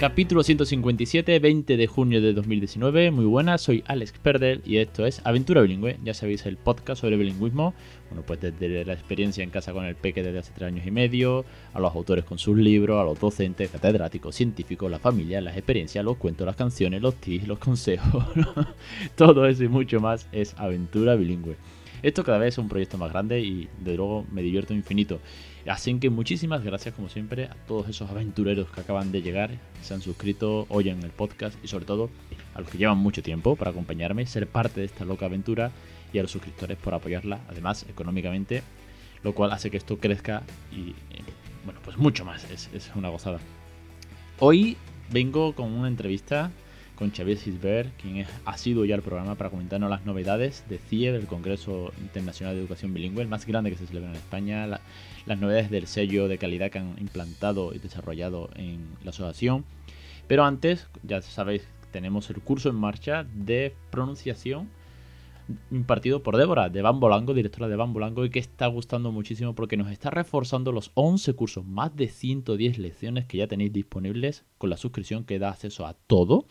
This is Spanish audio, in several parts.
Capítulo 157, 20 de junio de 2019. Muy buenas, soy Alex Perder y esto es Aventura Bilingüe. Ya sabéis, el podcast sobre bilingüismo. Bueno, pues desde la experiencia en casa con el peque desde hace tres años y medio, a los autores con sus libros, a los docentes, catedráticos, científicos, la familia, las experiencias, los cuentos, las canciones, los tips, los consejos. Todo eso y mucho más es Aventura Bilingüe. Esto cada vez es un proyecto más grande y de luego me divierto infinito. Así que muchísimas gracias como siempre a todos esos aventureros que acaban de llegar, se han suscrito, oyen el podcast y sobre todo a los que llevan mucho tiempo para acompañarme, ser parte de esta loca aventura y a los suscriptores por apoyarla, además económicamente, lo cual hace que esto crezca y eh, bueno, pues mucho más, es, es una gozada. Hoy vengo con una entrevista con Xavier Cisbert, quien ha sido ya el programa para comentarnos las novedades de CIE, el Congreso Internacional de Educación Bilingüe, el más grande que se celebra en España, las novedades del sello de calidad que han implantado y desarrollado en la asociación. Pero antes, ya sabéis, tenemos el curso en marcha de pronunciación impartido por Débora de Bambolango, directora de Bambolango, y que está gustando muchísimo porque nos está reforzando los 11 cursos, más de 110 lecciones que ya tenéis disponibles con la suscripción que da acceso a todo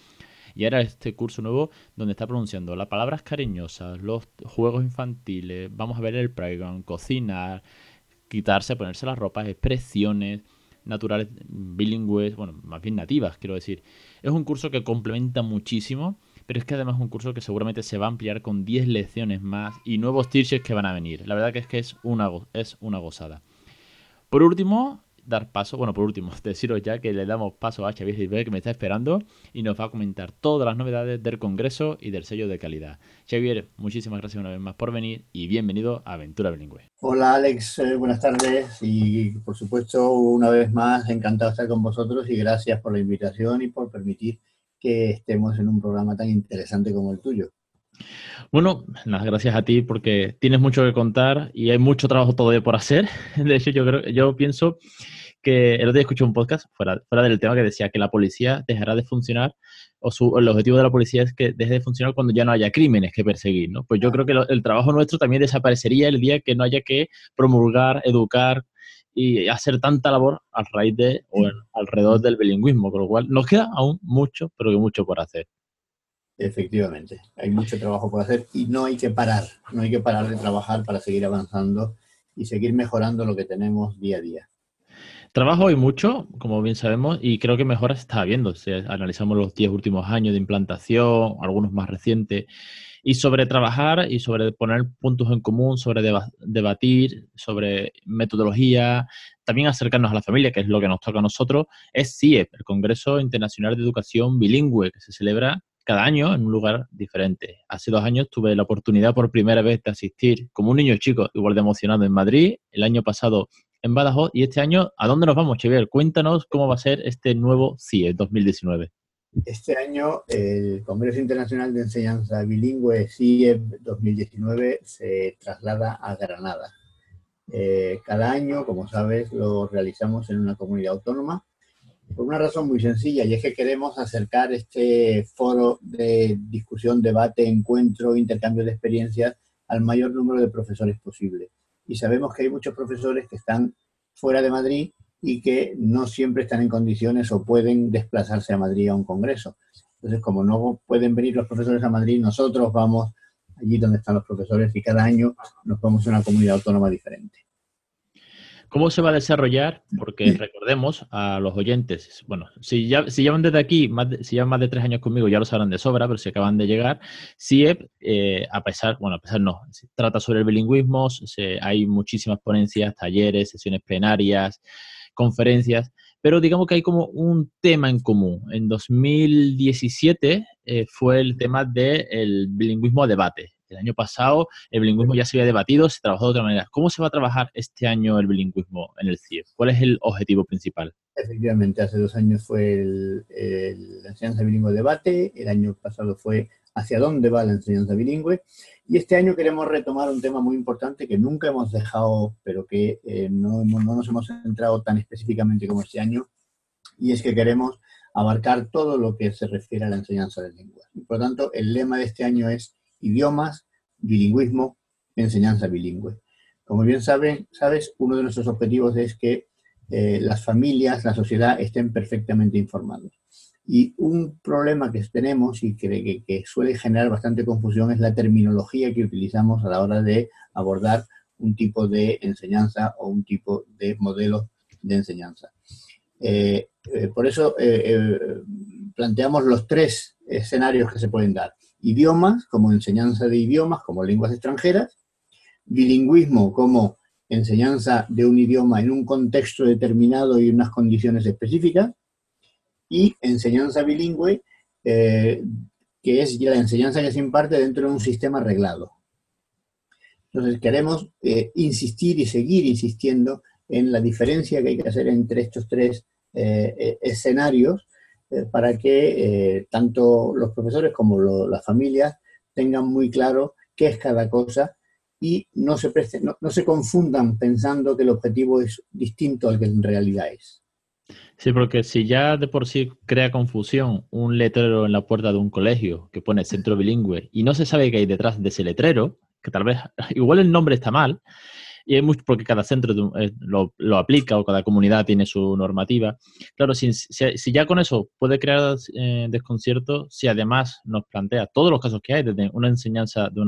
y ahora este curso nuevo donde está pronunciando las palabras cariñosas, los juegos infantiles, vamos a ver el playground, cocinar, quitarse, ponerse las ropas, expresiones naturales, bilingües, bueno, más bien nativas, quiero decir. Es un curso que complementa muchísimo, pero es que además es un curso que seguramente se va a ampliar con 10 lecciones más y nuevos teachers que van a venir. La verdad que es que es una, es una gozada. Por último, dar paso, bueno, por último, deciros ya que le damos paso a Xavier Gilbert que me está esperando y nos va a comentar todas las novedades del Congreso y del sello de calidad. Xavier, muchísimas gracias una vez más por venir y bienvenido a Aventura Bilingüe. Hola Alex, eh, buenas tardes y por supuesto una vez más encantado de estar con vosotros y gracias por la invitación y por permitir que estemos en un programa tan interesante como el tuyo. Bueno, las gracias a ti porque tienes mucho que contar y hay mucho trabajo todavía por hacer. De hecho, yo creo, yo pienso que el otro día escuché un podcast fuera, fuera del tema que decía que la policía dejará de funcionar o su, el objetivo de la policía es que deje de funcionar cuando ya no haya crímenes que perseguir, ¿no? Pues yo creo que el trabajo nuestro también desaparecería el día que no haya que promulgar, educar y hacer tanta labor a raíz de o alrededor del bilingüismo, con lo cual nos queda aún mucho, pero que mucho por hacer. Efectivamente, hay mucho trabajo por hacer y no hay que parar, no hay que parar de trabajar para seguir avanzando y seguir mejorando lo que tenemos día a día. Trabajo hay mucho, como bien sabemos, y creo que mejoras está habiendo. Si analizamos los 10 últimos años de implantación, algunos más recientes, y sobre trabajar y sobre poner puntos en común, sobre debatir, sobre metodología, también acercarnos a la familia, que es lo que nos toca a nosotros, es CIEP, el Congreso Internacional de Educación Bilingüe, que se celebra cada año en un lugar diferente. Hace dos años tuve la oportunidad por primera vez de asistir como un niño chico, igual de emocionado en Madrid. El año pasado en Badajoz y este año, ¿a dónde nos vamos, Xavier? Cuéntanos cómo va a ser este nuevo CIE 2019. Este año el Congreso Internacional de Enseñanza Bilingüe CIE 2019 se traslada a Granada. Eh, cada año, como sabes, lo realizamos en una comunidad autónoma por una razón muy sencilla y es que queremos acercar este foro de discusión, debate, encuentro, intercambio de experiencias al mayor número de profesores posible y sabemos que hay muchos profesores que están fuera de Madrid y que no siempre están en condiciones o pueden desplazarse a Madrid a un congreso. Entonces, como no pueden venir los profesores a Madrid, nosotros vamos allí donde están los profesores y cada año nos vamos a una comunidad autónoma diferente. ¿Cómo se va a desarrollar? Porque recordemos a los oyentes, bueno, si, ya, si llevan desde aquí, más si llevan más de tres años conmigo, ya lo sabrán de sobra, pero si acaban de llegar, CIEP, eh, a pesar, bueno, a pesar no, trata sobre el bilingüismo, hay muchísimas ponencias, talleres, sesiones plenarias, conferencias, pero digamos que hay como un tema en común. En 2017 eh, fue el tema del bilingüismo a debate. El año pasado el bilingüismo ya se había debatido, se trabajó de otra manera. ¿Cómo se va a trabajar este año el bilingüismo en el CIEF? ¿Cuál es el objetivo principal? Efectivamente, hace dos años fue el, la enseñanza bilingüe debate, el año pasado fue hacia dónde va la enseñanza bilingüe y este año queremos retomar un tema muy importante que nunca hemos dejado, pero que eh, no, no nos hemos centrado tan específicamente como este año, y es que queremos abarcar todo lo que se refiere a la enseñanza de lenguas. Por lo tanto, el lema de este año es idiomas, bilingüismo, enseñanza bilingüe. Como bien saben, sabes, uno de nuestros objetivos es que eh, las familias, la sociedad estén perfectamente informados. Y un problema que tenemos y que, que, suele generar bastante confusión es la terminología que utilizamos a la hora de abordar un tipo de enseñanza o un tipo de modelo de enseñanza. Eh, eh, por eso planteamos los tres escenarios que se pueden dar. Idiomas, como enseñanza de idiomas, como lenguas extranjeras. Bilingüismo, como enseñanza de un idioma en un contexto determinado y unas condiciones específicas. Y enseñanza bilingüe, eh, que es la enseñanza que se imparte dentro de un sistema reglado. Entonces queremos eh, insistir y seguir insistiendo en la diferencia que hay que hacer entre estos tres eh, escenarios eh, para que eh, tanto los profesores como las familias tengan muy claro qué es cada cosa y no se, no, se confundan pensando que el objetivo es distinto al que en realidad es. Sí, porque si ya de por sí crea confusión un letrero en la puerta de un colegio que pone centro bilingüe y no se sabe qué hay detrás de ese letrero, que tal vez igual el nombre está mal, y es mucho porque cada centro eh, lo, lo, aplica o cada comunidad tiene su normativa. Claro, si, si, ya con eso puede crear eh, desconcierto, si además nos plantea todos los casos que hay, desde una enseñanza de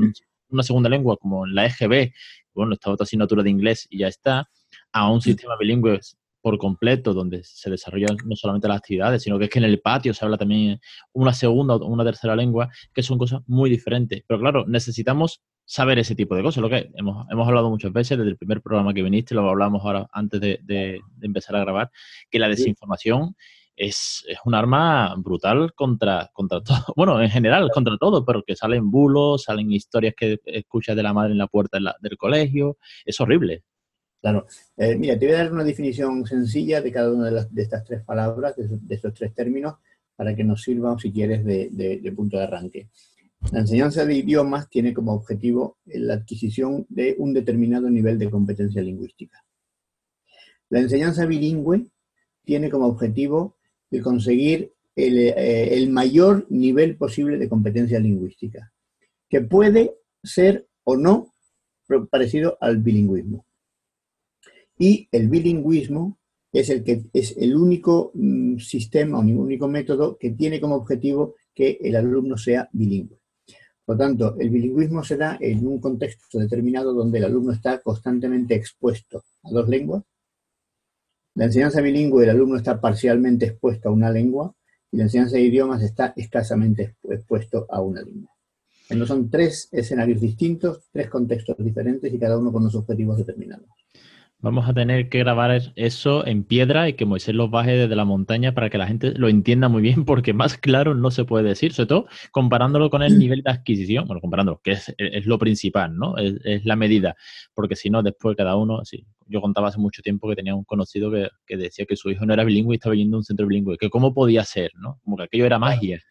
una segunda lengua como la EGB, bueno, esta otra asignatura de inglés y ya está, a un sistema bilingüe por completo, donde se desarrollan no solamente las actividades, sino que es que en el patio se habla también una segunda o una tercera lengua, que son cosas muy diferentes. Pero claro, necesitamos saber ese tipo de cosas. Lo que hemos, hemos hablado muchas veces desde el primer programa que viniste, lo hablamos ahora antes de, empezar a grabar, que la desinformación es, un arma brutal contra, contra todo, bueno, en general, contra todo, pero que salen bulos, salen historias que escuchas de la madre en la puerta del colegio, es horrible. Claro. Eh, mira, te voy a dar una definición sencilla de cada una de, estas tres palabras, de, estos tres términos, para que nos sirvan, si quieres, de, punto de arranque. La enseñanza de idiomas tiene como objetivo la adquisición de un determinado nivel de competencia lingüística. La enseñanza bilingüe tiene como objetivo el conseguir el, eh, mayor nivel posible de competencia lingüística, que puede ser o no parecido al bilingüismo. Y el bilingüismo es el, que, es el único mm, sistema o único método que tiene como objetivo que el alumno sea bilingüe. Por tanto, el bilingüismo se da en un contexto determinado donde el alumno está constantemente expuesto a dos lenguas. La enseñanza bilingüe, el alumno está parcialmente expuesto a una lengua y la enseñanza de idiomas está escasamente expuesto a una lengua. Entonces son tres escenarios distintos, tres contextos diferentes y cada uno con los objetivos determinados. Vamos a tener que grabar eso en piedra y que Moisés los baje desde la montaña para que la gente lo entienda muy bien, porque más claro no se puede decir, sobre todo comparándolo con el nivel de adquisición, bueno, comparándolo, que es, lo principal, ¿no? Es, la medida, porque si no, después cada uno, sí. Yo contaba hace mucho tiempo que tenía un conocido que, decía que su hijo no era bilingüe y estaba yendo a un centro bilingüe, que cómo podía ser, ¿no? Como que aquello era magia.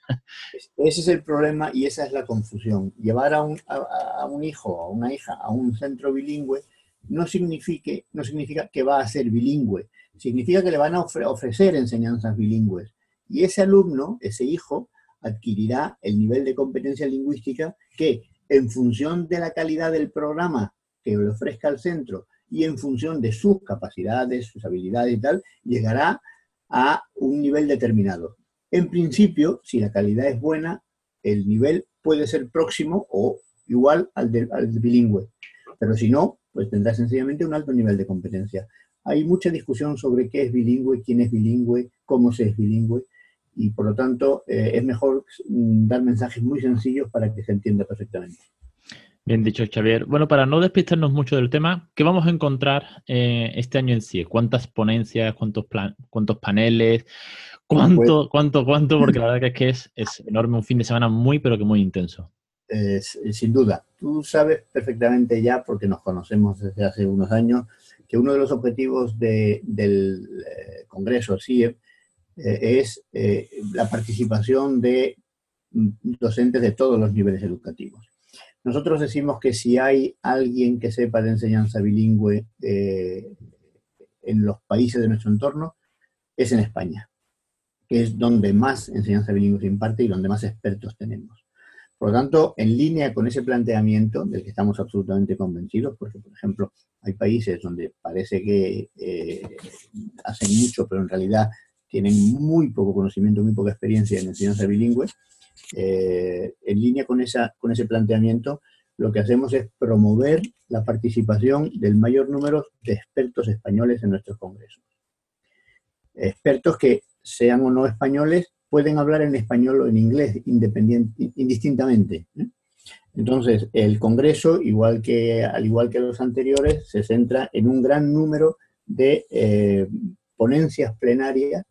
Ese es el problema y esa es la confusión. Llevar a un, a un hijo a una hija a un centro bilingüe no, signifique, no significa que va a ser bilingüe, significa que le van a ofrecer enseñanzas bilingües. Y ese alumno, ese hijo, adquirirá el nivel de competencia lingüística que, en función de la calidad del programa que le ofrezca el centro y en función de sus capacidades, sus habilidades y tal, llegará a un nivel determinado. En principio, si la calidad es buena, el nivel puede ser próximo o igual al, al bilingüe. Pero si no, pues tendrá sencillamente un alto nivel de competencia. Hay mucha discusión sobre qué es bilingüe, quién es bilingüe, cómo se es bilingüe, y por lo tanto eh, es mejor mm, dar mensajes muy sencillos para que se entienda perfectamente. Bien dicho, Xavier. Bueno, para no despistarnos mucho del tema, ¿qué vamos a encontrar eh, este año en sí? ¿Cuántas ponencias, cuántos, plan, cuántos paneles, cuánto, pues cuánto, cuánto? Porque la verdad que es, que es, es enorme, un fin de semana muy, pero que muy intenso. Eh, sin duda. Tú sabes perfectamente ya, porque nos conocemos desde hace unos años, que uno de los objetivos del eh, Congreso CIEP eh, es la participación de mm, docentes de todos los niveles educativos. Nosotros decimos que si hay alguien que sepa de enseñanza bilingüe en los países de nuestro entorno, es en España. que es donde más enseñanza bilingüe se imparte y donde más expertos tenemos. Por lo tanto, en línea con ese planteamiento del que estamos absolutamente convencidos, porque, por ejemplo, hay países donde parece que eh, hacen mucho, pero en realidad tienen muy poco conocimiento, muy poca experiencia en enseñanza bilingüe, eh, en línea con, esa, con ese planteamiento, lo que hacemos es promover la participación del mayor número de expertos españoles en nuestros congresos. Expertos que, sean o no españoles, pueden hablar en español o en inglés independiente, indistintamente. ¿eh? Entonces, el Congreso, igual que, al igual que los anteriores, se centra en un gran número de eh, ponencias plenarias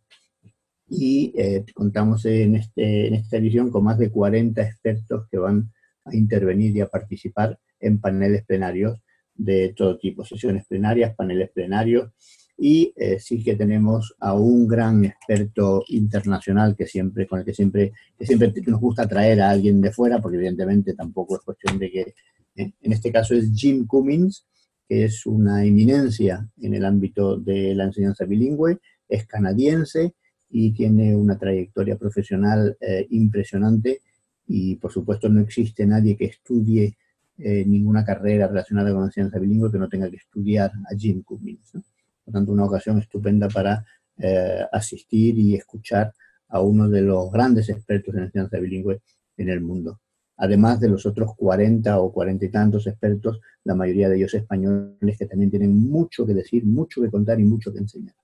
y eh, contamos en, este, en esta edición con más de 40 expertos que van a intervenir y a participar en paneles plenarios de todo tipo, sesiones plenarias, paneles plenarios, y eh, sí que tenemos a un gran experto internacional que siempre, con el que siempre, que siempre nos gusta traer a alguien de fuera, porque evidentemente tampoco es cuestión de que, eh, en este caso es Jim Cummins, que es una eminencia en el ámbito de la enseñanza bilingüe, es canadiense y tiene una trayectoria profesional eh, impresionante y por supuesto no existe nadie que estudie eh, ninguna carrera relacionada con la enseñanza bilingüe que no tenga que estudiar a Jim Cummins. Por tanto, una ocasión estupenda para eh, asistir y escuchar a uno de los grandes expertos en enseñanza bilingüe en el mundo. Además de los otros 40 o 40 y tantos expertos, la mayoría de ellos españoles que también tienen mucho que decir, mucho que contar y mucho que enseñar.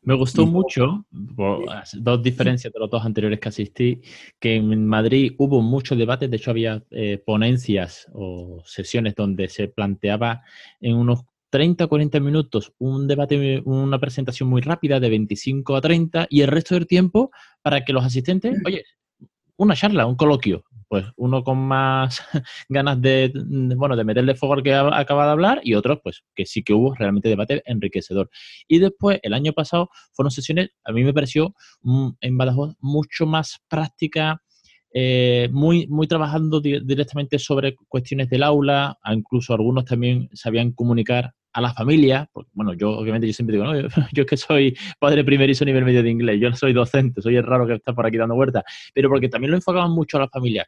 Me gustó mucho, dos diferencias de los dos anteriores que asistí, que en Madrid hubo muchos debates, de hecho había eh, ponencias o sesiones donde se planteaba en unos 30 o 40 minutos un debate, una presentación muy rápida de 25 a 30 y el resto del tiempo para que los asistentes, oye, una charla, un coloquio, pues uno con más ganas de, bueno, de meterle fuego al que acaba de hablar y otros, pues que sí que hubo realmente debate enriquecedor. Y después, el año pasado, fueron sesiones, a mí me pareció mm, en Badajoz mucho más práctica, eh, muy, muy trabajando directamente sobre cuestiones del aula, incluso algunos también sabían comunicar a la familia, porque, bueno, yo obviamente yo siempre digo, no, yo, es que soy padre primerizo nivel medio de inglés, yo no soy docente, soy el raro que está por aquí dando vueltas, pero porque también lo enfocaban mucho a la familia.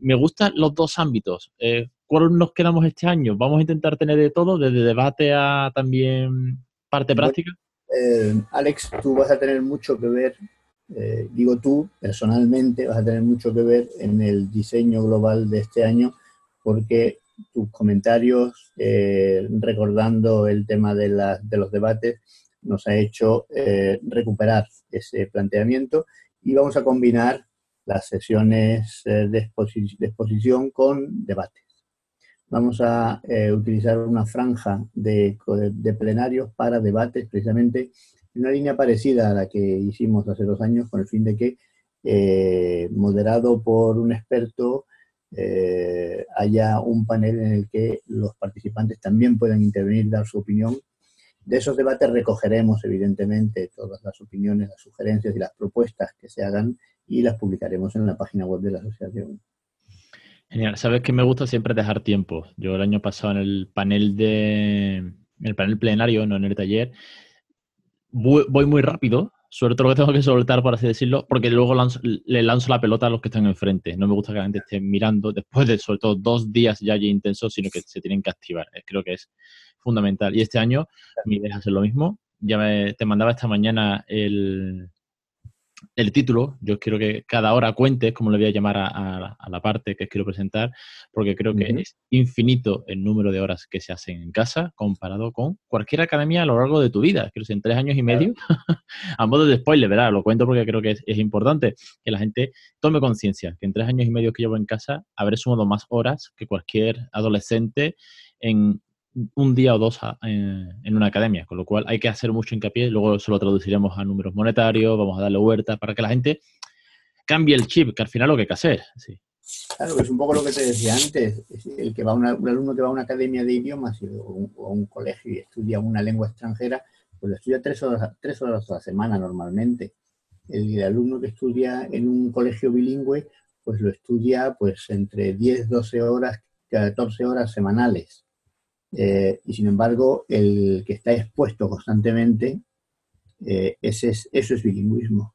Me gustan los dos ámbitos. Eh, ¿Cuál nos quedamos este año? Vamos a intentar tener de todo, desde debate a también parte práctica. Eh, Alex, tú vas a tener mucho que ver, eh, digo tú, personalmente, vas a tener mucho que ver en el diseño global de este año, porque tus comentarios eh, recordando el tema de, los debates nos ha hecho eh, recuperar ese planteamiento y vamos a combinar las sesiones eh, de, exposición con debates. Vamos a utilizar una franja de, de, plenarios para debates, precisamente en una línea parecida a la que hicimos hace dos años, con el fin de que, moderado por un experto, eh, haya un panel en el que los participantes también puedan intervenir, dar su opinión. De esos debates recogeremos, evidentemente, todas las opiniones, las sugerencias y las propuestas que se hagan y las publicaremos en la página web de la asociación. Genial. Sabes que me gusta siempre dejar tiempo. Yo el año pasado en el panel de, en el panel plenario, no en el taller, voy muy rápido todo lo que tengo que soltar, por así decirlo, porque luego le lanzo la pelota a los que están enfrente. No me gusta que la gente esté mirando después de, sobre todo, dos días ya, ya intensos, sino que se tienen que activar. Eh, creo que es fundamental. Y este año mi idea es hacer lo mismo. Ya te mandaba esta mañana el, el título, yo quiero que cada hora cuente, como le voy a llamar a, la parte que quiero presentar, porque creo que es infinito el número de horas que se hacen en casa comparado con cualquier academia a lo largo de tu vida. Creo que en tres años y medio, a modo de spoiler, ¿verdad? Lo cuento porque creo que es, es importante que la gente tome conciencia que en tres años y medio que llevo en casa habré sumado más horas que cualquier adolescente en un día o dos en, una academia, con lo cual hay que hacer mucho hincapié, luego eso lo traduciremos a números monetarios, vamos a darle huerta para que la gente cambie el chip, que al final lo que hay que hacer. Sí. Claro, es un poco lo que te decía antes, el que va un alumno que va a una academia de idiomas o a un colegio y estudia una lengua extranjera, pues lo estudia tres horas, tres horas a la semana normalmente. El alumno que estudia en un colegio bilingüe, pues lo estudia pues entre 10, 12 horas, 14 horas semanales. Eh, y sin embargo, el que está expuesto constantemente, eh, ese es, eso es bilingüismo.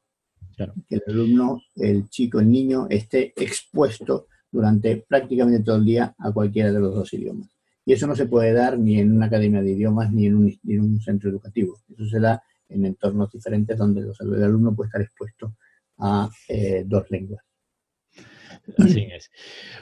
Que el alumno, el chico, el niño, esté expuesto durante prácticamente todo el día a cualquiera de los dos idiomas. Y eso no se puede dar ni en una academia de idiomas ni en un, centro educativo. Eso se da en entornos diferentes donde el alumno puede estar expuesto a eh, dos lenguas. Así es.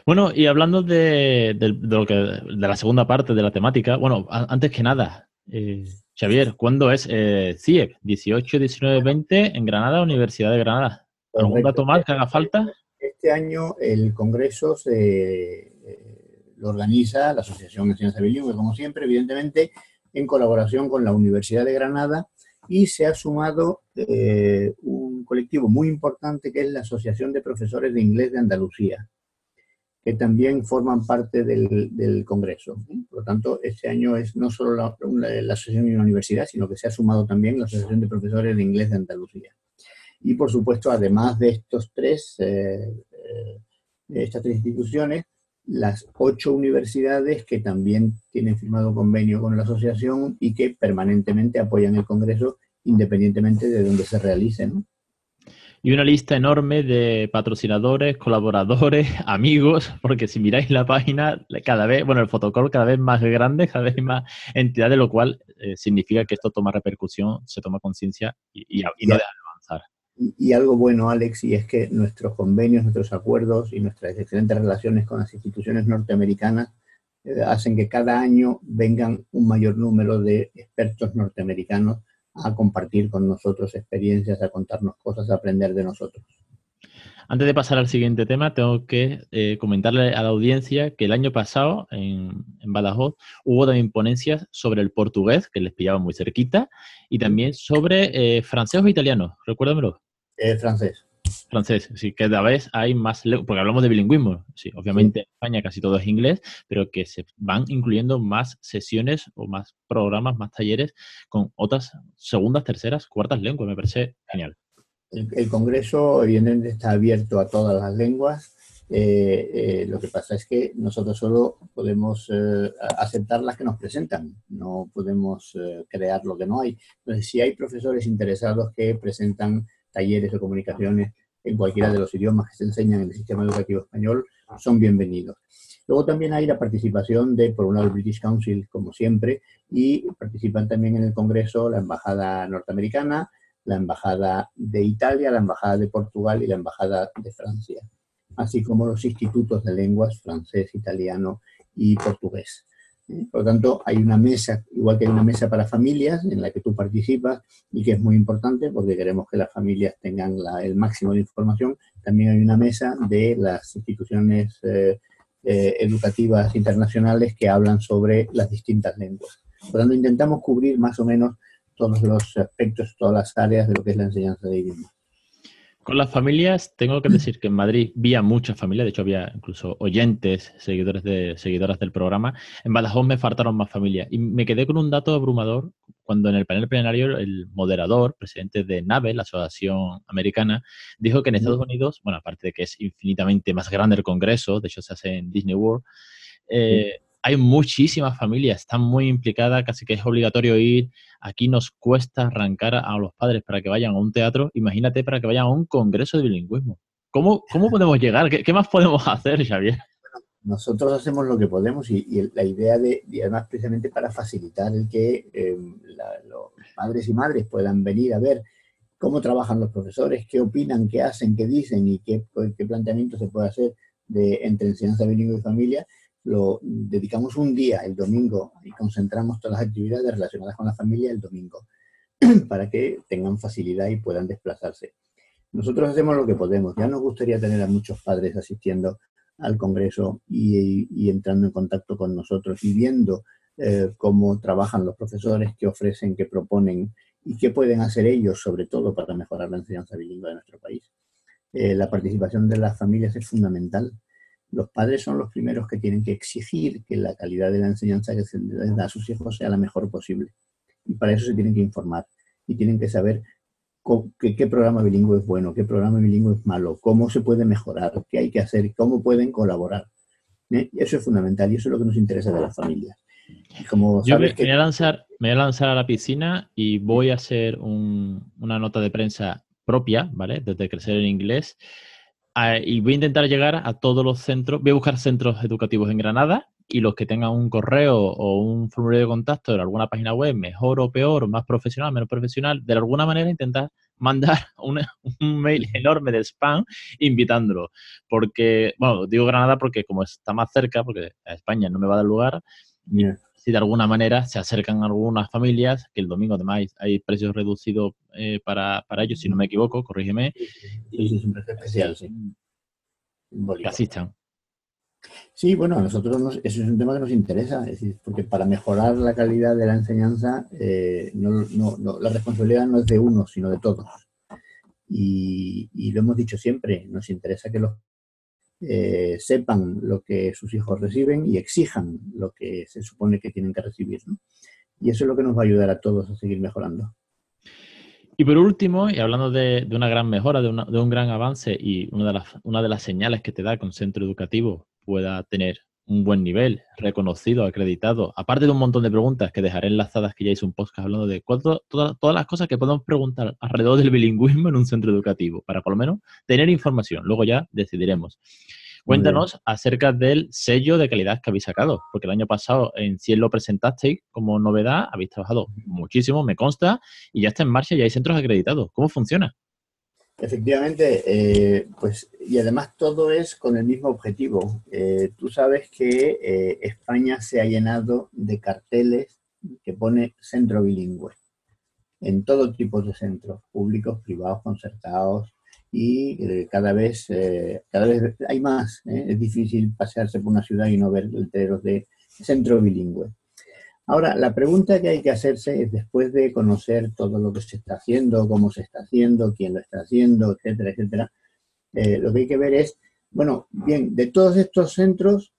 Bueno, y hablando de, lo que, de la segunda parte de la temática, bueno, antes que nada, eh, Xavier, ¿cuándo es eh, CIEP? 18, 19, 20 en Granada, Universidad de Granada. ¿Algún dato más que haga falta? Este año el Congreso se, eh, lo organiza la Asociación de Enseñanza Bilingüe, como siempre, evidentemente, en colaboración con la Universidad de Granada y se ha sumado eh, colectivo muy importante que es la Asociación de Profesores de Inglés de Andalucía, que también forman parte del, Congreso. Por lo tanto, este año es no solo la, Asociación de una universidad, sino que se ha sumado también la Asociación de Profesores de Inglés de Andalucía. Y, por supuesto, además de estos tres, eh, eh, estas tres instituciones, las ocho universidades que también tienen firmado convenio con la asociación y que permanentemente apoyan el Congreso independientemente de donde se realice. Y una lista enorme de patrocinadores, colaboradores, amigos, porque si miráis la página, cada vez, bueno, el fotocall cada vez más grande, cada vez más entidades, lo cual eh, significa que esto toma repercusión, se toma conciencia y, y, no deja de avanzar. Y, algo bueno, Alex, y es que nuestros convenios, nuestros acuerdos y nuestras excelentes relaciones con las instituciones norteamericanas eh, hacen que cada año vengan un mayor número de expertos norteamericanos a compartir con nosotros experiencias, a contarnos cosas, a aprender de nosotros. Antes de pasar al siguiente tema, tengo que eh, comentarle a la audiencia que el año pasado en, Badajoz hubo también ponencias sobre el portugués, que les pillaba muy cerquita, y también sobre eh, francés o italiano. Recuérdamelo. Eh, francés. Francés, sí, que cada vez hay más, porque hablamos de bilingüismo, sí, obviamente en España casi todo es inglés, pero que se van incluyendo más sesiones o más programas, más talleres con otras segundas, terceras, cuartas lenguas, me parece genial. El, Congreso evidentemente está abierto a todas las lenguas, eh, eh, lo que pasa es que nosotros solo podemos eh, aceptar las que nos presentan, no podemos crear lo que no hay. Entonces, si hay profesores interesados que presentan talleres o comunicaciones en cualquiera de los idiomas que se enseñan en el sistema educativo español son bienvenidos. Luego también hay la participación de, por un lado, el British Council, como siempre, y participan también en el Congreso la Embajada Norteamericana, la Embajada de Italia, la Embajada de Portugal y la Embajada de Francia, así como los institutos de lenguas francés, italiano y portugués. Por lo tanto, hay una mesa, igual que hay una mesa para familias en la que tú participas y que es muy importante porque queremos que las familias tengan el máximo de información, también hay una mesa de las instituciones eh, eh, educativas internacionales que hablan sobre las distintas lenguas. Por lo tanto, intentamos cubrir más o menos todos los aspectos, todas las áreas de lo que es la enseñanza de idiomas. Con las familias, tengo que decir que en Madrid había muchas familias, de hecho había incluso oyentes, seguidores de, seguidoras del programa. En Badajoz me faltaron más familias y me quedé con un dato abrumador cuando en el panel plenario el moderador, presidente de NAVE, la asociación americana, dijo que en Estados Unidos, bueno, aparte de que es infinitamente más grande el Congreso, de hecho se hace en Disney World, eh, hay muchísimas familias, están muy implicadas, casi que es obligatorio ir. Aquí nos cuesta arrancar a los padres para que vayan a un teatro, imagínate para que vayan a un congreso de bilingüismo. ¿Cómo, cómo podemos llegar? ¿Qué, más podemos hacer, Xavier? nosotros hacemos lo que podemos y, la idea de, y además precisamente para facilitar el que em, los padres y madres puedan venir a ver cómo trabajan los profesores, qué opinan, qué hacen, qué dicen y qué, qué planteamiento se puede hacer de, entre enseñanza bilingüe y familia, lo dedicamos un día el domingo y concentramos todas las actividades relacionadas con la familia el domingo para que tengan facilidad y puedan desplazarse. Nosotros hacemos lo que podemos. Ya nos gustaría tener a muchos padres asistiendo al Congreso y, entrando en contacto con nosotros y viendo eh, cómo trabajan los profesores, qué ofrecen, qué proponen y qué pueden hacer ellos, sobre todo para mejorar la enseñanza bilingüe de nuestro país. Eh, la participación de las familias es fundamental los padres son los primeros que tienen que exigir que la calidad de la enseñanza que se les da a sus hijos sea la mejor posible. Y para eso se tienen que informar y tienen que saber qué, programa bilingüe es bueno, qué programa bilingüe es malo, cómo se puede mejorar, qué hay que hacer, cómo pueden colaborar. ¿Eh? Eso es fundamental y eso es lo que nos interesa de las familias. Como Yo me, voy a lanzar, me voy a lanzar a la piscina y voy a hacer una nota de prensa propia, ¿vale? Desde crecer en inglés. Ah, y voy a intentar llegar a todos los centros. Voy a buscar centros educativos en Granada y los que tengan un correo o un formulario de contacto de alguna página web, mejor o peor, más profesional, menos profesional, de alguna manera intentar mandar un mail enorme de spam invitándolo. Porque, bueno, digo Granada porque como está más cerca, porque a España no me va a dar lugar, si de alguna manera se acercan algunas familias, que el domingo además hay precios reducidos eh, para, ellos, si no me equivoco, corrígeme. Sí, sí, es un precio especial, sí. Que asistan. Sí, bueno, a nosotros eso es un tema que nos interesa, es decir, porque para mejorar la calidad de la enseñanza, eh, la responsabilidad no es de uno, sino de todos. Y, lo hemos dicho siempre, nos interesa que los eh, sepan lo que sus hijos reciben y exijan lo que se supone que tienen que recibir. Y eso es lo que nos va a ayudar a todos a seguir mejorando. Y por último, y hablando de, una gran mejora, de, un gran avance y una de, las, una de las señales que te da que un centro educativo pueda tener un buen nivel, reconocido, acreditado, aparte de un montón de preguntas que dejaré enlazadas, que ya hice un podcast hablando de todas las cosas que podemos preguntar alrededor del bilingüismo en un centro educativo, para por lo menos tener información. Luego ya decidiremos. Cuéntanos acerca del sello de calidad que habéis sacado, porque el año pasado en Cielo lo presentasteis como novedad, habéis trabajado muchísimo, me consta, y ya está en marcha y hay centros acreditados. ¿Cómo funciona? Efectivamente, eh, pues y además todo es con el mismo objetivo. Eh, tú sabes que eh, España se ha llenado de carteles que pone centro bilingüe en todo tipo de centros, públicos, privados, concertados, y eh, cada vez, eh, cada vez hay más. Es difícil pasearse por una ciudad y no ver letreros de centro bilingüe. Ahora, la pregunta que hay que hacerse es, después de conocer todo lo que se está haciendo, cómo se está haciendo, quién lo está haciendo, etcétera, etcétera, lo que hay que ver es, bueno, bien, de todos estos centros,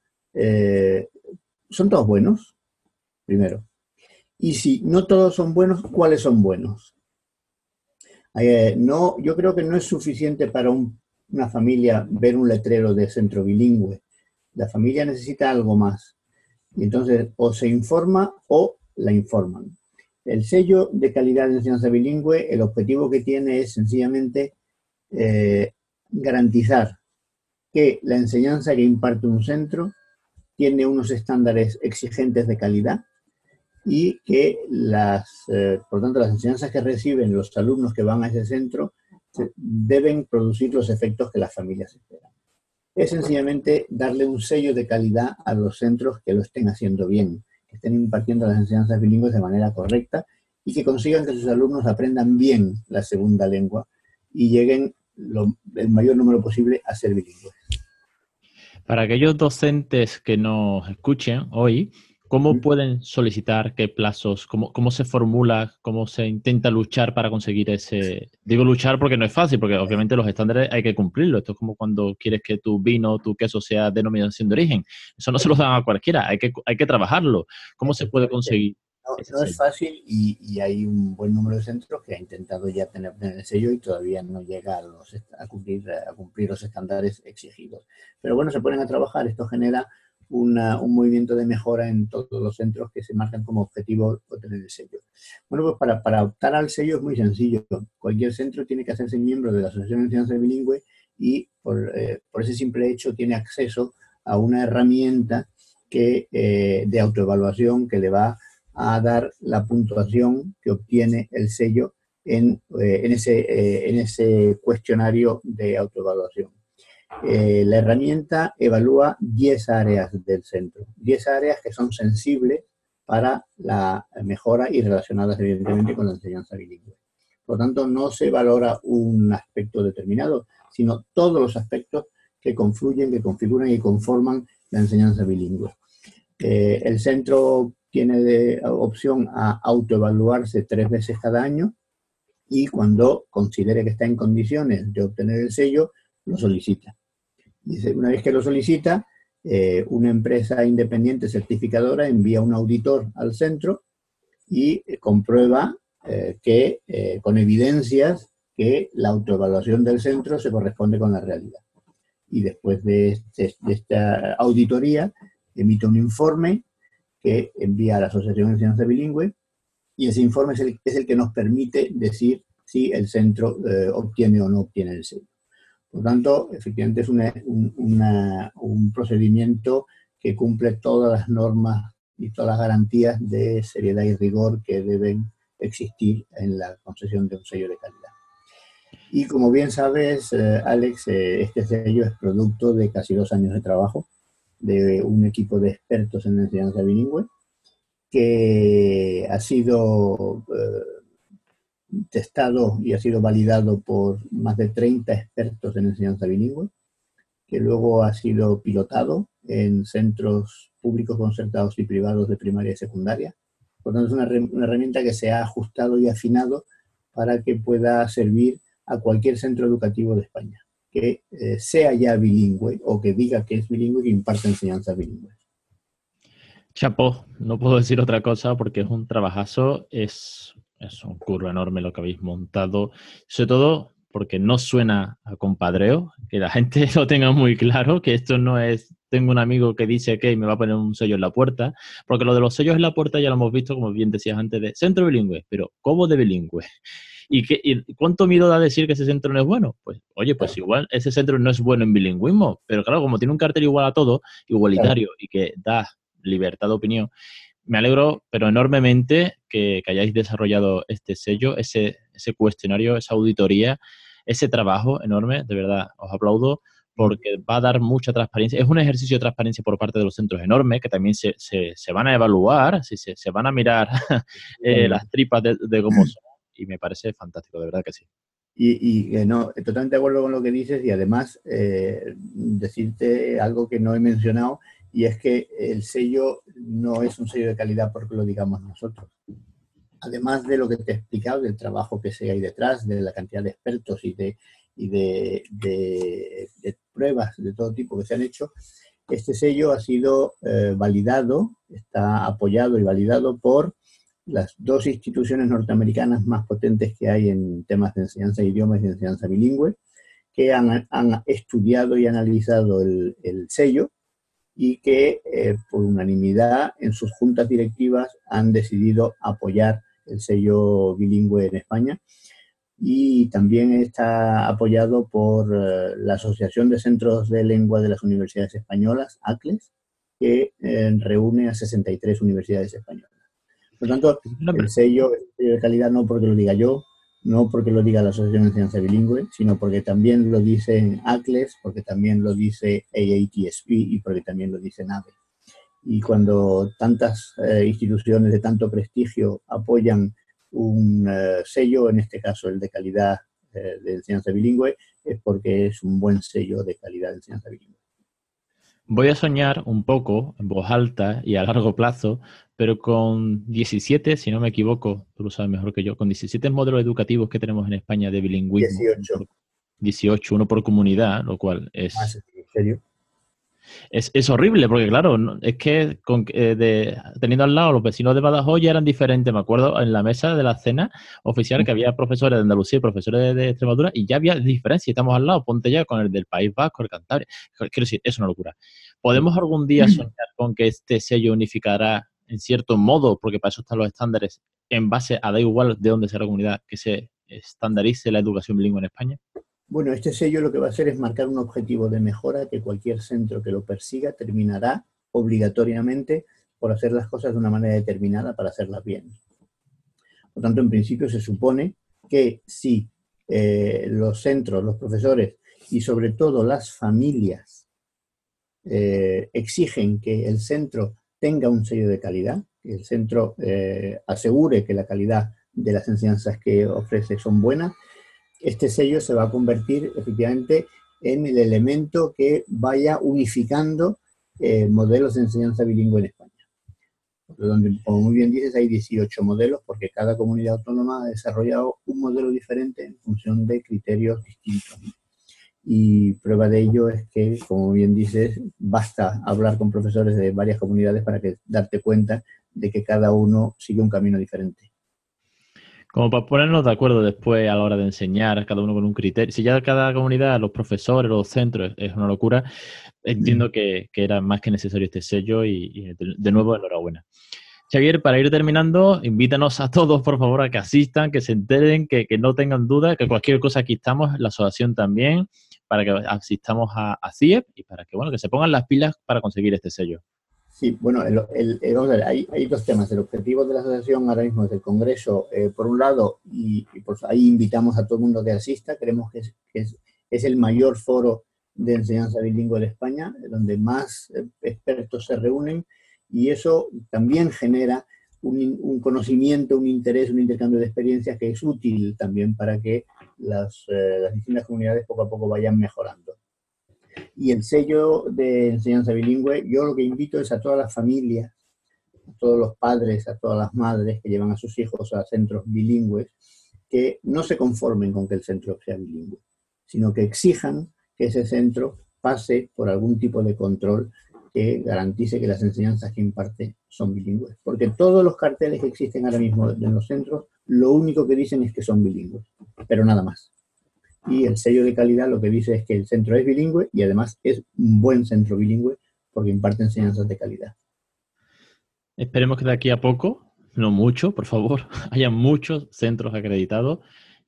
¿son todos buenos? Primero. Y si no todos son buenos, ¿cuáles son buenos? Eh, no, yo creo que no es suficiente para una familia ver un letrero de centro bilingüe. La familia necesita algo más. Y entonces o se informa o la informan. El sello de calidad de enseñanza bilingüe, el objetivo que tiene es sencillamente eh, garantizar que la enseñanza que imparte un centro tiene unos estándares exigentes de calidad y que las, eh, por tanto, las enseñanzas que reciben los alumnos que van a ese centro deben producir los efectos que las familias esperan. Es sencillamente darle un sello de calidad a los centros que lo estén haciendo bien, que estén impartiendo las enseñanzas bilingües de manera correcta y que consigan que sus alumnos aprendan bien la segunda lengua y lleguen el mayor número posible a ser bilingües. Para aquellos docentes que nos escuchen hoy, ¿Cómo pueden solicitar? ¿Qué plazos? ¿Cómo, ¿Cómo se formula? ¿Cómo se intenta luchar para conseguir ese...? Digo luchar porque no es fácil, porque obviamente los estándares hay que cumplirlos. Esto es como cuando quieres que tu vino, tu queso sea denominación de origen. Eso no se lo dan a cualquiera, hay que, hay que trabajarlo. ¿Cómo se puede conseguir? No, es fácil y, hay un buen número de centros que ha intentado ya tener el sello y todavía no llega a, a, cumplir, a cumplir los estándares exigidos. Pero bueno, se ponen a trabajar, esto genera un movimiento de mejora en todos los centros que se marcan como objetivo obtener el sello. Bueno, pues para, optar al sello es muy sencillo. Cualquier centro tiene que hacerse miembro de la Asociación de Enseñanza Bilingüe y por, eh, ese simple hecho tiene acceso a una herramienta que, eh, de autoevaluación que le va a dar la puntuación que obtiene el sello eh, ese, en ese cuestionario de autoevaluación. Eh, la herramienta evalúa 10 áreas del centro, 10 áreas que son sensibles para la mejora y relacionadas evidentemente con la enseñanza bilingüe. Por lo tanto, no se valora un aspecto determinado, sino todos los aspectos que confluyen, que configuran y conforman la enseñanza bilingüe. Eh, el centro tiene de opción a autoevaluarse tres veces cada año y cuando considere que está en condiciones de obtener el sello, lo solicita. Dice, una vez que lo solicita, eh, una empresa independiente certificadora envía un auditor al centro y eh, comprueba eh, que, con evidencias, que la autoevaluación del centro se corresponde con la realidad. Y después de, esta auditoría, emite un informe que envía a la Asociación de Enseñanza Bilingüe y ese informe es el, es el que nos permite decir si el centro obtiene o no obtiene el sello. Por lo tanto, efectivamente es un procedimiento que cumple todas las normas y todas las garantías de seriedad y rigor que deben existir en la concesión de un sello de calidad. Y como bien sabes, eh, Alex, eh, este sello es producto de casi dos años de trabajo de un equipo de expertos en enseñanza bilingüe que ha sido eh, testado y ha sido validado por más de 30 expertos en enseñanza bilingüe, que luego ha sido pilotado en centros públicos concertados y privados de primaria y secundaria. Por tanto, es una, una herramienta que se ha ajustado y afinado para que pueda servir a cualquier centro educativo de España que eh, sea ya bilingüe o que diga que es bilingüe y que imparte enseñanza bilingüe. Chapo, no puedo decir otra cosa porque es un trabajazo, es, es un curro enorme lo que habéis montado, sobre todo porque no suena a compadreo, que la gente lo tenga muy claro, que esto no es, tengo un amigo que dice que me va a poner un sello en la puerta, porque lo de los sellos en la puerta ya lo hemos visto, como bien decías antes, de centro bilingüe, pero ¿cómo de bilingüe? ¿Y, qué, cuánto miedo da decir que ese centro no es bueno? Pues, oye, pues igual ese centro no es bueno en bilingüismo, pero claro, como tiene un cartel igual a todo, igualitario y que da libertad de opinión, me alegro, pero enormemente que, hayáis desarrollado este sello, ese, ese cuestionario, esa auditoría, ese trabajo enorme, de verdad, os aplaudo porque va a dar mucha transparencia. Es un ejercicio de transparencia por parte de los centros enormes que también se, se, se van a evaluar, se, se, van a mirar eh, las tripas de, de cómo son y me parece fantástico, de verdad que sí. Y, y no, totalmente de acuerdo con lo que dices y además eh, decirte algo que no he mencionado y es que el sello no es un sello de calidad porque lo digamos nosotros. Además de lo que te he explicado, del trabajo que se hay detrás, de la cantidad de expertos y de, y de, de, pruebas de todo tipo que se han hecho, este sello ha sido eh, validado, está apoyado y validado por las dos instituciones norteamericanas más potentes que hay en temas de enseñanza de idiomas y enseñanza bilingüe, que han, estudiado y analizado el, sello y que eh, por unanimidad en sus juntas directivas han decidido apoyar el sello bilingüe en España y también está apoyado por eh, la Asociación de Centros de Lengua de las Universidades Españolas, ACLES, que eh, reúne a 63 universidades españolas. Por lo tanto, el sello, de calidad no porque lo diga yo, no porque lo diga la Asociación de Enseñanza Bilingüe, sino porque también lo dicen ACLES, porque también lo dice AATSP y porque también lo dice NAVE. Y cuando tantas eh, instituciones de tanto prestigio apoyan un eh, sello, en este caso el de calidad eh, de enseñanza bilingüe, es porque es un buen sello de calidad de enseñanza bilingüe. Voy a soñar un poco en voz alta y a largo plazo pero con 17, si no me equivoco, tú lo sabes mejor que yo, con 17 modelos educativos que tenemos en España de bilingüismo. 18. 18, uno por comunidad, lo cual es... Es, es, horrible, porque claro, es que con, eh, de, teniendo al lado los vecinos de Badajoz ya eran diferentes. Me acuerdo en la mesa de la cena oficial que había profesores de Andalucía y profesores de, Extremadura y ya había diferencia. Estamos al lado, ponte ya con el del País Vasco, el Cantabria. Quiero decir, es una locura. ¿Podemos algún día soñar con que este sello unificará en cierto modo, porque para eso están los estándares, en base a da igual de dónde sea la comunidad, que se estandarice la educación bilingüe en España? Bueno, este sello lo que va a hacer es marcar un objetivo de mejora que cualquier centro que lo persiga terminará obligatoriamente por hacer las cosas de una manera determinada para hacerlas bien. Por tanto, en principio se supone que si eh, los centros, los profesores y sobre todo las familias eh, exigen que el centro tenga un sello de calidad, que el centro eh, asegure que la calidad de las enseñanzas que ofrece son buenas, este sello se va a convertir efectivamente en el elemento que vaya unificando eh, modelos de enseñanza bilingüe en España. Donde, como muy bien dices, hay 18 modelos porque cada comunidad autónoma ha desarrollado un modelo diferente en función de criterios distintos. Y prueba de ello es que, como bien dices, basta hablar con profesores de varias comunidades para que darte cuenta de que cada uno sigue un camino diferente. Como para ponernos de acuerdo después a la hora de enseñar, cada uno con un criterio. Si ya cada comunidad, los profesores, los centros, es una locura, entiendo mm. que, era más que necesario este sello y, de, nuevo enhorabuena. Xavier, para ir terminando, invítanos a todos, por favor, a que asistan, que se enteren, que, no tengan duda, que cualquier cosa aquí estamos, la asociación también, para que asistamos a, CIEP y para que, bueno, que se pongan las pilas para conseguir este sello. Sí, bueno, hay, dos temas. El objetivo de la asociación ahora mismo es el Congreso, eh, por un lado, y, por ahí invitamos a todo el mundo que asista, creemos que es, el mayor foro de enseñanza bilingüe de España, donde más eh, expertos se reúnen y eso también genera un, conocimiento, un interés, un intercambio de experiencias que es útil también para que eh, las, distintas comunidades poco a poco vayan mejorando. Y el sello de enseñanza bilingüe, yo lo que invito es a todas las familias, a todos los padres, a todas las madres que llevan a sus hijos a centros bilingües, que no se conformen con que el centro sea bilingüe, sino que exijan que ese centro pase por algún tipo de control que garantice que las enseñanzas que imparte son bilingües. Porque todos los carteles que existen ahora mismo en los centros, lo único que dicen es que son bilingües, pero nada más. Y el sello de calidad lo que dice es que el centro es bilingüe y además es un buen centro bilingüe porque imparte enseñanzas de calidad. Esperemos que de aquí a poco, no mucho, por favor, haya muchos centros acreditados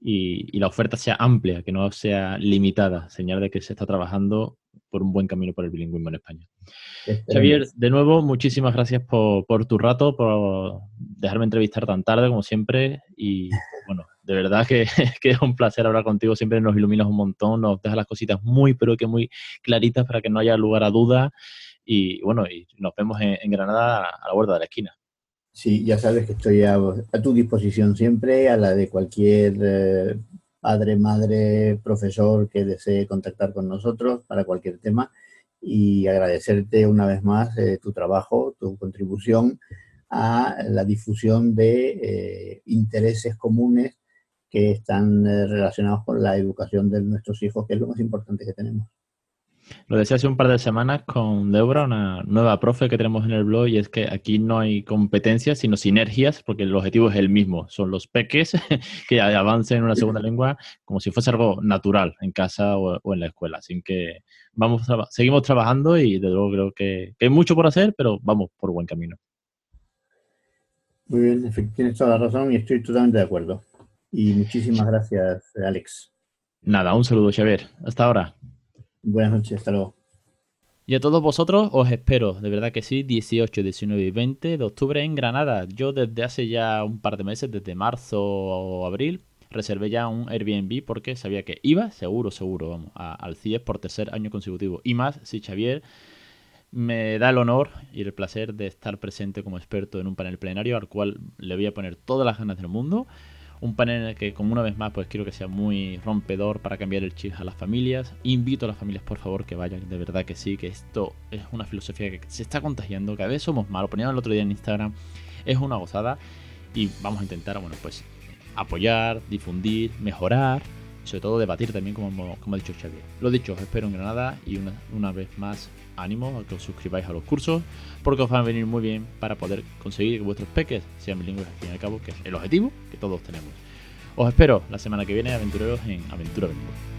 y, y, la oferta sea amplia, que no sea limitada, señal de que se está trabajando por un buen camino por el bilingüismo en España. Xavier, de nuevo, muchísimas gracias por, tu rato, por dejarme entrevistar tan tarde como siempre y bueno, de verdad que, es un placer hablar contigo, siempre nos iluminas un montón, nos dejas las cositas muy, pero que muy claritas para que no haya lugar a dudas y bueno, y nos vemos en, Granada a la vuelta de la esquina. Sí, ya sabes que estoy a, tu disposición siempre, a la de cualquier eh, padre, madre, profesor que desee contactar con nosotros para cualquier tema y agradecerte una vez más eh, tu trabajo, tu contribución a la difusión de eh, intereses comunes que están eh, relacionados con la educación de nuestros hijos, que es lo más importante que tenemos. Lo decía hace un par de semanas con Débora, una nueva profe que tenemos en el blog, y es que aquí no hay competencias, sino sinergias, porque el objetivo es el mismo. Son los peques que avancen en una segunda lengua como si fuese algo natural en casa o, en la escuela. Así que vamos seguimos trabajando y de luego creo que, hay mucho por hacer, pero vamos por buen camino. Muy bien, tienes toda la razón y estoy totalmente de acuerdo. Y muchísimas gracias, Alex. Nada, un saludo, Xavier. Hasta ahora. Buenas noches, hasta luego. Y a todos vosotros os espero, de verdad que sí, 18, 19 y 20 de octubre en Granada. Yo desde hace ya un par de meses, desde marzo o abril, reservé ya un Airbnb porque sabía que iba, seguro, seguro, vamos, al CIES por tercer año consecutivo. Y más si Xavier me da el honor y el placer de estar presente como experto en un panel plenario al cual le voy a poner todas las ganas del mundo un panel que, como una vez más, pues quiero que sea muy rompedor para cambiar el chip a las familias. Invito a las familias, por favor, que vayan, de verdad que sí, que esto es una filosofía que se está contagiando, cada vez somos malos. Poníamos el otro día en Instagram, es una gozada. Y vamos a intentar, bueno, pues apoyar, difundir, mejorar sobre todo debatir también, como, como ha dicho Xavier. Lo dicho, os espero en Granada y una, una vez más ánimo a que os suscribáis a los cursos, porque os van a venir muy bien para poder conseguir que vuestros peques sean bilingües al fin y al cabo, que es el objetivo que todos tenemos. Os espero la semana que viene, aventureros, en Aventura Bilingüe.